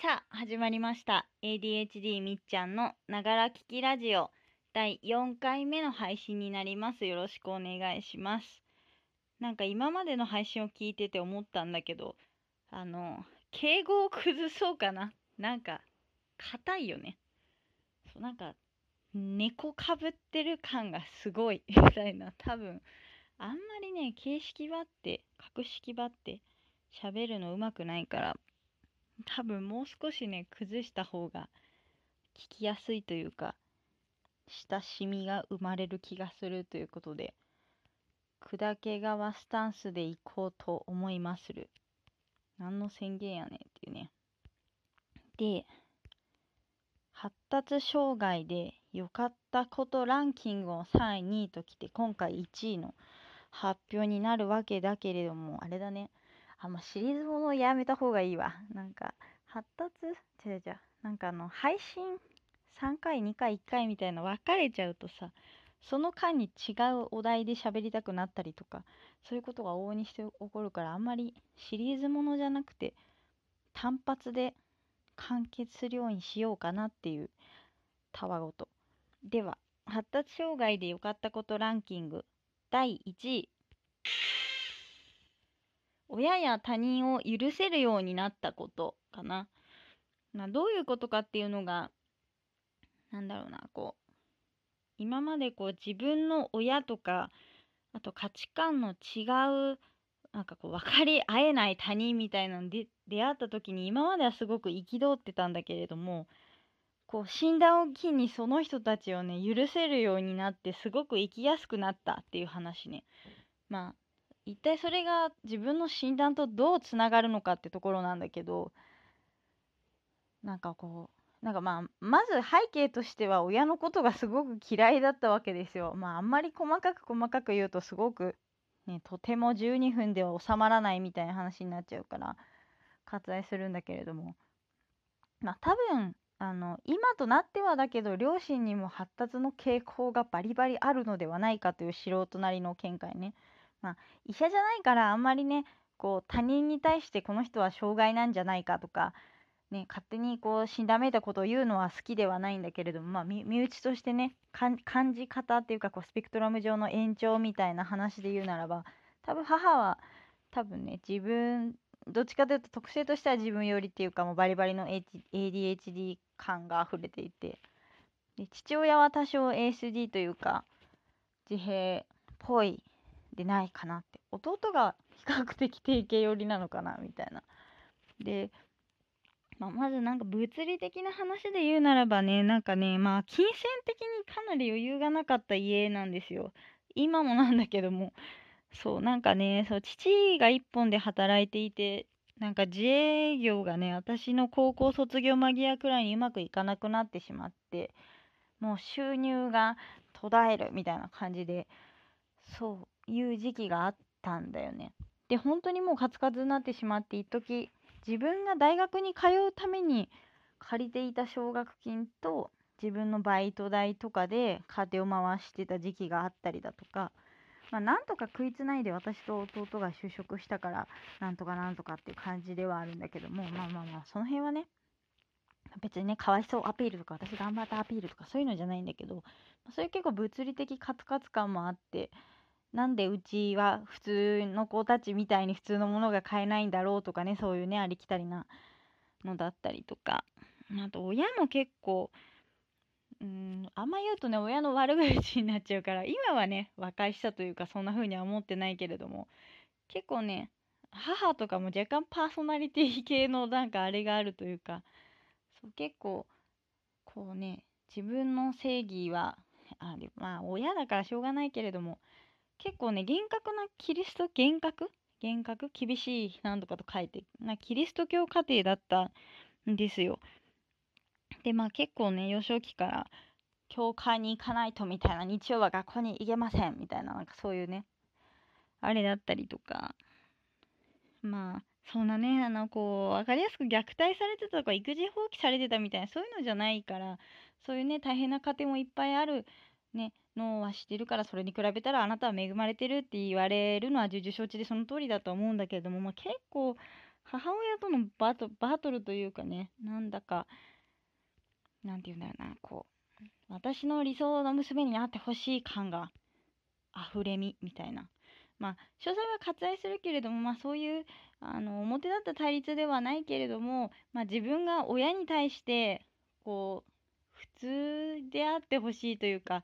さあ始まりました。ADHD みっちゃんのながら聞きラジオ。第4回目の配信になります。よろしくお願いします。なんか今までの配信を聞いてて思ったんだけどあの敬語を崩そうかな。なんか硬いよね。そうなんか猫かぶってる感がすごい。みたいな。多分あんまりね形式ばって格式ばって喋るのうまくないから。多分もう少しね崩した方が聞きやすいというか親しみが生まれる気がするということで砕け川スタンスでいこうと思いまする。何の宣言やねんっていうね。で発達障害で良かったことランキングを3位2位ときて今回1位の発表になるわけだけれどもあれだね。あ、まあ、シリーズものやめた方がいいわ。なんか、発達？違う違う。なんかあの、配信3回、2回、1回みたいな分かれちゃうとさ、その間に違うお題で喋りたくなったりとか、そういうことが往々にして起こるから、あんまりシリーズものじゃなくて、単発で完結するようにしようかなっていうたわごと。では、発達障害で良かったことランキング第1位。親や他人を許せるようになったことかな。まあ、どういうことかっていうのが、なんだろうな、こう、今までこう自分の親とか、あと価値観の違う、なんかこう分かり合えない他人みたいなので出会った時に今まではすごく憤ってたんだけれども、こう診断を機にその人たちをね許せるようになってすごく生きやすくなったっていう話ねまあ一体それが自分の診断とどうつながるのかってところなんだけどなんかこうなんかまあまず背景としては親のことがすごく嫌いだったわけですよ。まああんまり細かく細かく言うとすごく、ね、とても12分では収まらないみたいな話になっちゃうから割愛するんだけれどもまあ多分あの今となってはだけど両親にも発達の傾向がバリバリあるのではないかという素人なりの見解ね。まあ、医者じゃないからあんまりねこう他人に対してこの人は障害なんじゃないかとか、ね、勝手にこう死んだめたことを言うのは好きではないんだけれども、まあ、身内としてね感じ方っていうかこうスペクトラム上の延長みたいな話で言うならば多分母は多分ね自分どっちかというと特性としては自分よりっていうかもうバリバリの ADHD 感が溢れていて。で父親は多少 ASD というか自閉っぽいでないかなって。弟が比較的定型寄りなのかなみたいな。で、まあ、まずなんか物理的な話で言うならばねなんかねまあ金銭的にかなり余裕がなかった家なんですよ。今もなんだけども。そうなんかねそう父が一本で働いていてなんか自営業がね私の高校卒業間際くらいにうまくいかなくなってしまってもう収入が途絶えるみたいな感じで。そう。いう時期があったんだよね。で本当にもうカツカツになってしまって一時自分が大学に通うために借りていた奨学金と自分のバイト代とかで家庭を回してた時期があったりだとか、まあ、なんとか食いつないで私と弟が就職したからなんとかなんとかっていう感じではあるんだけどもまあまあまあその辺はね別にねかわいそうアピールとか私頑張ったアピールとかそういうのじゃないんだけどそういう結構物理的カツカツ感もあってなんでうちは普通の子たちみたいに普通のものが買えないんだろうとかねそういうねありきたりなのだったりとか。あと親も結構うんあんま言うとね親の悪口になっちゃうから今はね和解したというかそんな風には思ってないけれども結構ね母とかも若干パーソナリティ系のなんかあれがあるというかそう結構こうね自分の正義はあまあ親だからしょうがないけれども結構ね厳格なキリスト厳格厳格厳しいなんとかと書いてなキリスト教家庭だったんですよ。でまあ結構ね幼少期から教会に行かないとみたいな日曜は学校に行けませんみたいななんかそういうねあれだったりとか。まあそんなねあのこう分かりやすく虐待されてたとか育児放棄されてたみたいなそういうのじゃないからそういうね大変な家庭もいっぱいあるねのはしてるからそれに比べたらあなたは恵まれてるって言われるのは重々承知でその通りだと思うんだけれども、まあ、結構母親とのバトバトルというかねなんだかなんて言うんだろうな。こう私の理想の娘になってほしい感が溢れみみたいな。まあ詳細は割愛するけれどもまあそういうあの表立った対立ではないけれども、まあ、自分が親に対してこう普通であってほしいというか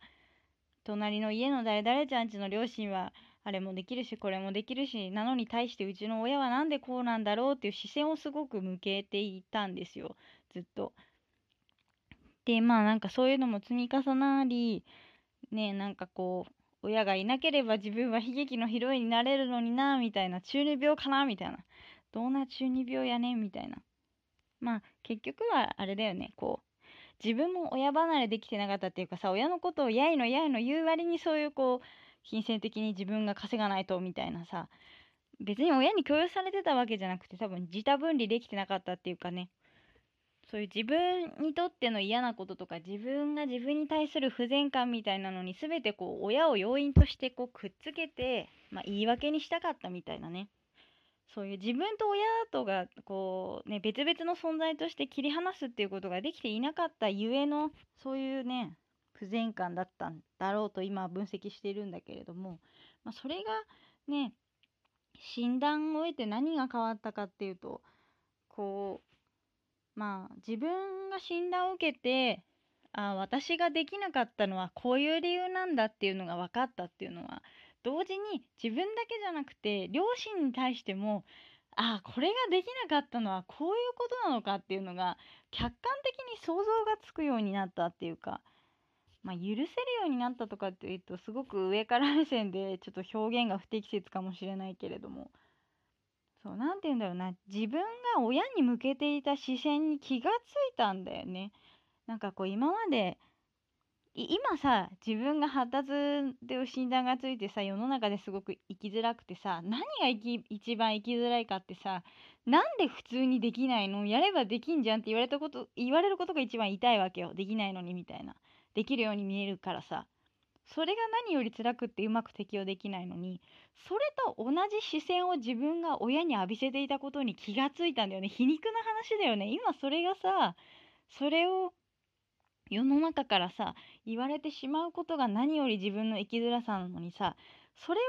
隣の家の誰々ちゃんちの両親はあれもできるしこれもできるしなのに対してうちの親は何でこうなんだろうっていう視線をすごく向けていたんですよ。ずっと。でまあなんかそういうのも積み重なりねなんかこう親がいなければ自分は悲劇のヒロインになれるのになみたいな中二病かなみたいな。どんな中二病やねんみたいな。まあ結局はあれだよねこう自分も親離れできてなかったっていうかさ親のことをやいのやいの言う割にそういうこう金銭的に自分が稼がないとみたいなさ別に親に強要されてたわけじゃなくて多分自他分離できてなかったっていうかね。そういう自分にとっての嫌なこととか自分が自分に対する不全感みたいなのに全てこう親を要因としてこうくっつけて、まあ、言い訳にしたかったみたいなね。そういう自分と親とがこうね別々の存在として切り離すっていうことができていなかったゆえのそういうね不全感だったんだろうと今分析しているんだけれども、まあ、それがね診断を得て何が変わったかっていうとこうまあ自分が診断を受けてあ私ができなかったのはこういう理由なんだっていうのが分かったっていうのは同時に自分だけじゃなくて両親に対してもああこれができなかったのはこういうことなのかっていうのが客観的に想像がつくようになったっていうか、まあ、許せるようになったとかっていうとすごく上から目線でちょっと表現が不適切かもしれないけれどもそう何て言うんだろうな自分が親に向けていた視線に気がついたんだよね。なんかこう今まで今さ自分が発達っていう診断がついてさ世の中ですごく生きづらくてさ何が一番生きづらいかってさなんで普通にできないの？やればできんじゃんって言われたこと言われることが一番痛いわけよ。できないのにみたいな。できるように見えるからさ。それが何より辛くってうまく適応できないのにそれと同じ視線を自分が親に浴びせていたことに気がついたんだよね。皮肉な話だよね。今それがさそれを世の中からさ言われてしまうことが何より自分の生きづらさなのにさそれは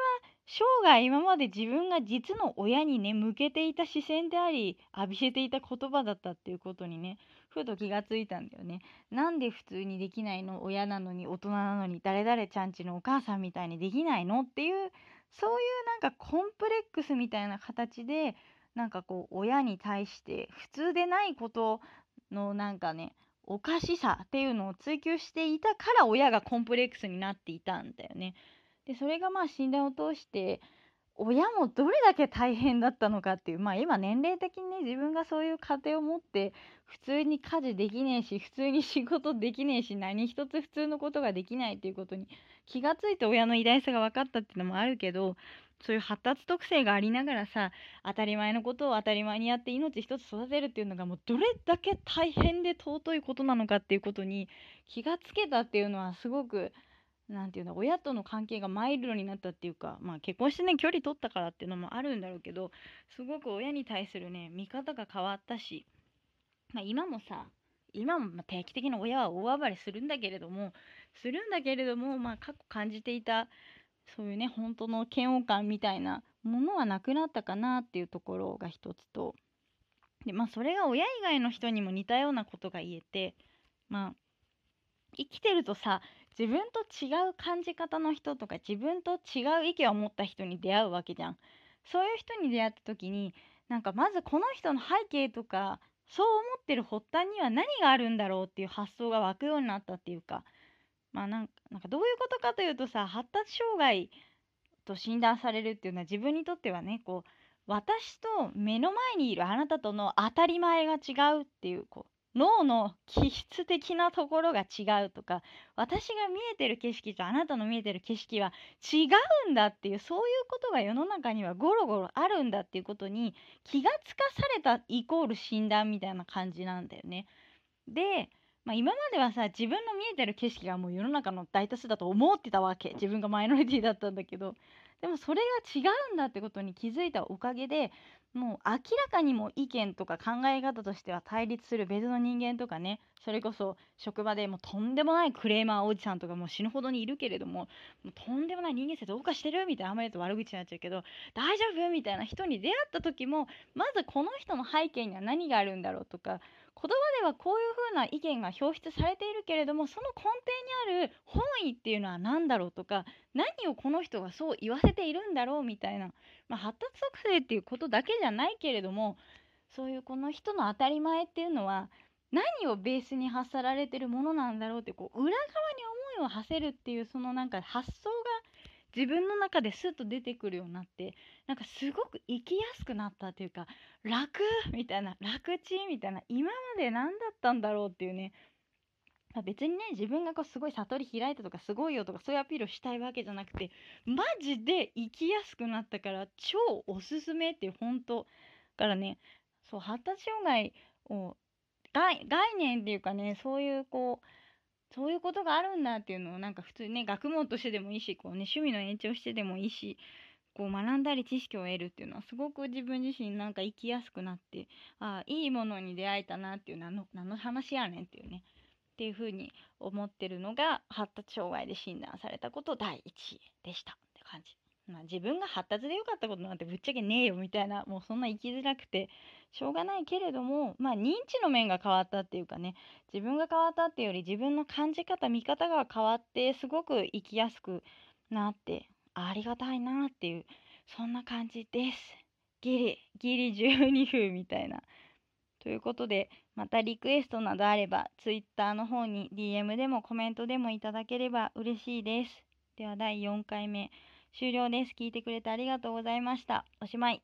生涯今まで自分が実の親にね向けていた視線であり浴びせていた言葉だったっていうことにねふと気がついたんだよね。なんで普通にできないの？親なのに大人なのに誰々ちゃんちのお母さんみたいにできないの？っていうそういうなんかコンプレックスみたいな形でなんかこう親に対して普通でないことのなんかねおかしさっていうのを追求していたから親がコンプレックスになっていたんだよね。でそれがまあ診断を通して親もどれだけ大変だったのかっていうまあ今年齢的にね自分がそういう家庭を持って普通に家事できねえし普通に仕事できねえし何一つ普通のことができないっていうことに気がついて親の偉大さが分かったっていうのもあるけどそういう発達特性がありながらさ当たり前のことを当たり前にやって命一つ育てるっていうのがもうどれだけ大変で尊いことなのかっていうことに気がつけたっていうのはすごく何て言うんだ親との関係がマイルドになったっていうかまあ結婚してね距離取ったからっていうのもあるんだろうけどすごく親に対するね見方が変わったし、まあ、今もさ今も定期的に親は大暴れするんだけれどもするんだけれどもまあ過去感じていたそういうね本当の嫌悪感みたいなものはなくなったかなっていうところが一つとでまあそれが親以外の人にも似たようなことが言えてまあ生きてるとさ自分と違う感じ方の人とか自分と違う意見を持った人に出会うわけじゃん。そういう人に出会った時になんかまずこの人の背景とかそう思ってる発端には何があるんだろうっていう発想が湧くようになったっていうかまあなんかどういうことかというとさ発達障害と診断されるっていうのは自分にとってはねこう私と目の前にいるあなたとの当たり前が違うっていうこう脳の気質的なところが違うとか 私が見えてる景色とあなたの見えてる景色は違うんだっていうそういうことが世の中にはゴロゴロあるんだっていうことに気がつかされたイコール診断みたいな感じなんだよね。でまあ、今まではさ自分の見えてる景色がもう世の中の大多数だと思ってたわけ。自分がマイノリティだったんだけど。でもそれが違うんだってことに気づいたおかげでもう明らかにも意見とか考え方としては対立する別の人間とかね。それこそ職場でもうとんでもないクレーマーおじさんとかもう死ぬほどにいるけれどももうとんでもない人間性どうかしてるみたいなあんまり言うと悪口になっちゃうけど大丈夫？みたいな人に出会った時もまずこの人の背景には何があるんだろうとか言葉ではこういう風な意見が表出されているけれどもその根底にある本意っていうのは何だろうとか何をこの人がそう言わせているんだろうみたいな、まあ、発達特性っていうことだけじゃないけれどもそういうこの人の当たり前っていうのは何をベースに発さられてるものなんだろうってこう裏側に思いを馳せるっていうそのなんか発想自分の中でスッと出てくるようになってなんかすごく生きやすくなったっていうか楽みたいな楽ちんみたいな今まで何だったんだろうっていうね。ま、別にね自分がこうすごい悟り開いたとかすごいよとかそういうアピールをしたいわけじゃなくてマジで生きやすくなったから超おすすめっていう本当からねそう発達障害を概念っていうかねそういうこうそういうことがあるんだっていうのをなんか普通にね学問としてでもいいしこうね趣味の延長してでもいいしこう学んだり知識を得るっていうのはすごく自分自身なんか生きやすくなってああいいものに出会えたなっていう何の何の話やねんっていうねっていうふうに思ってるのが発達障害で診断されたこと第1位でしたって感じ。まあ、自分が発達で良かったことなんてぶっちゃけねえよみたいなもうそんな生きづらくてしょうがないけれどもまあ認知の面が変わったっていうかね自分が変わったっていうより自分の感じ方見方が変わってすごく生きやすくなってありがたいなっていうそんな感じです。ギリギリ12分みたいな。ということでまたリクエストなどあれば Twitter の方に DM でもコメントでもいただければ嬉しいです。では第4回目終了です。聞いてくれてありがとうございました。おしまい。